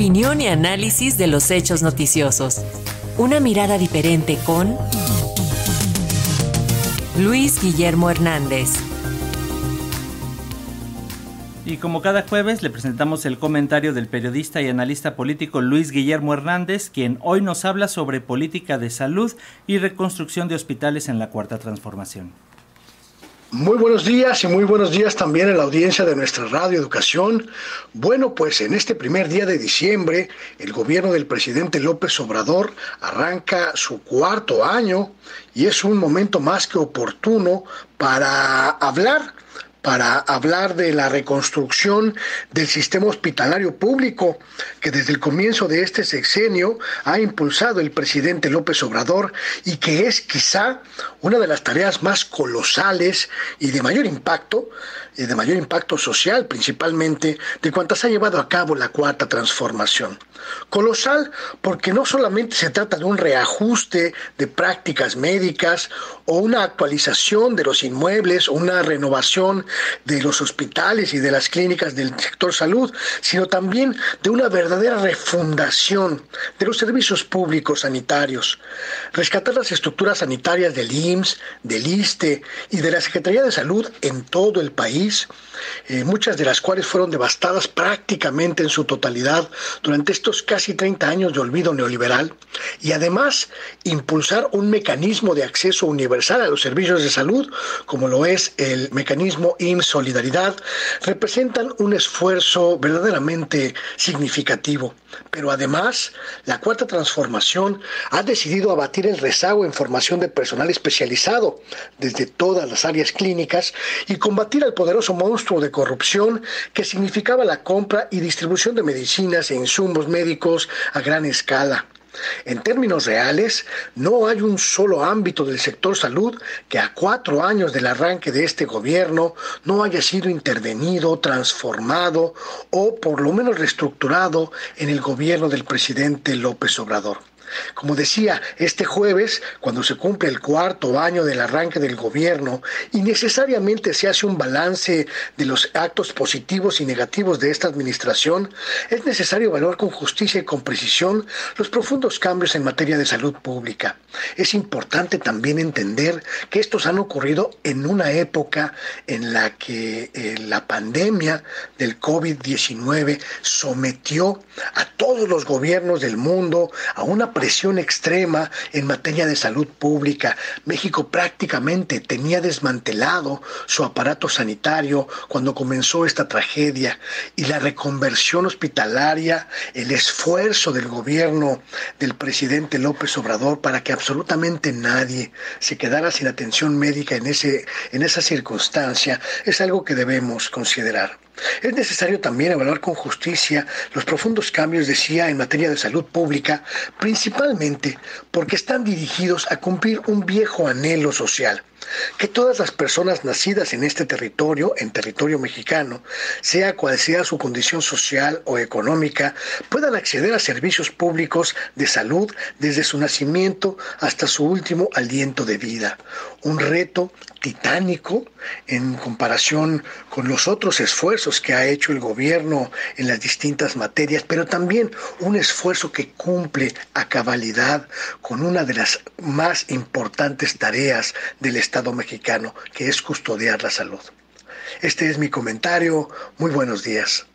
Opinión y análisis de los hechos noticiosos. Una mirada diferente con Luis Guillermo Hernández. Y como cada jueves le presentamos el comentario del periodista y analista político Luis Guillermo Hernández, quien hoy nos habla sobre política de salud y reconstrucción de hospitales en la Cuarta Transformación. Muy buenos días y muy buenos días también a la audiencia de nuestra radio Educación. Bueno, pues en este primer día de diciembre, el gobierno del presidente López Obrador arranca su cuarto año y es un momento más que oportuno para hablar para hablar de la reconstrucción del sistema hospitalario público que desde el comienzo de este sexenio ha impulsado el presidente López Obrador y que es quizá una de las tareas más colosales y de mayor impacto y de mayor impacto social principalmente de cuantas ha llevado a cabo la cuarta transformación. Colosal porque no solamente se trata de un reajuste de prácticas médicas o una actualización de los inmuebles o una renovación de los hospitales y de las clínicas del sector salud, sino también de una verdadera refundación de los servicios públicos sanitarios. Rescatar las estructuras sanitarias del IMSS, del ISTE y de la Secretaría de Salud en todo el país, eh, muchas de las cuales fueron devastadas prácticamente en su totalidad durante estos casi 30 años de olvido neoliberal, y además impulsar un mecanismo de acceso universal a los servicios de salud, como lo es el mecanismo IMSS Solidaridad, representan un esfuerzo verdaderamente significativo. Pero además, la cuarta transformación ha decidido abatir el rezago en formación de personal especializado desde todas las áreas clínicas y combatir al poderoso monstruo de corrupción que significaba la compra y distribución de medicinas e insumos médicos a gran escala. En términos reales, no hay un solo ámbito del sector salud que a cuatro años del arranque de este gobierno no haya sido intervenido, transformado o por lo menos reestructurado en el gobierno del presidente López Obrador. Como decía, este jueves, cuando se cumple el cuarto año del arranque del gobierno y necesariamente se hace un balance de los actos positivos y negativos de esta administración, es necesario evaluar con justicia y con precisión los profundos cambios en materia de salud pública. Es importante también entender que estos han ocurrido en una época en la que eh, la pandemia del COVID-19 sometió a todos los gobiernos del mundo a una presión extrema en materia de salud pública. México prácticamente tenía desmantelado su aparato sanitario cuando comenzó esta tragedia y la reconversión hospitalaria, el esfuerzo del gobierno del presidente López Obrador para que absolutamente nadie se quedara sin atención médica en, ese, en esa circunstancia es algo que debemos considerar. Es necesario también evaluar con justicia los profundos cambios, decía, en materia de salud pública, principalmente porque están dirigidos a cumplir un viejo anhelo social, que todas las personas nacidas en este territorio, en territorio mexicano, sea cual sea su condición social o económica, puedan acceder a servicios públicos de salud desde su nacimiento hasta su último aliento de vida. Un reto titánico en comparación con los otros esfuerzos que ha hecho el gobierno en las distintas materias, pero también un esfuerzo que cumple a cabalidad con una de las más importantes tareas del Estado mexicano, que es custodiar la salud. Este es mi comentario. Muy buenos días.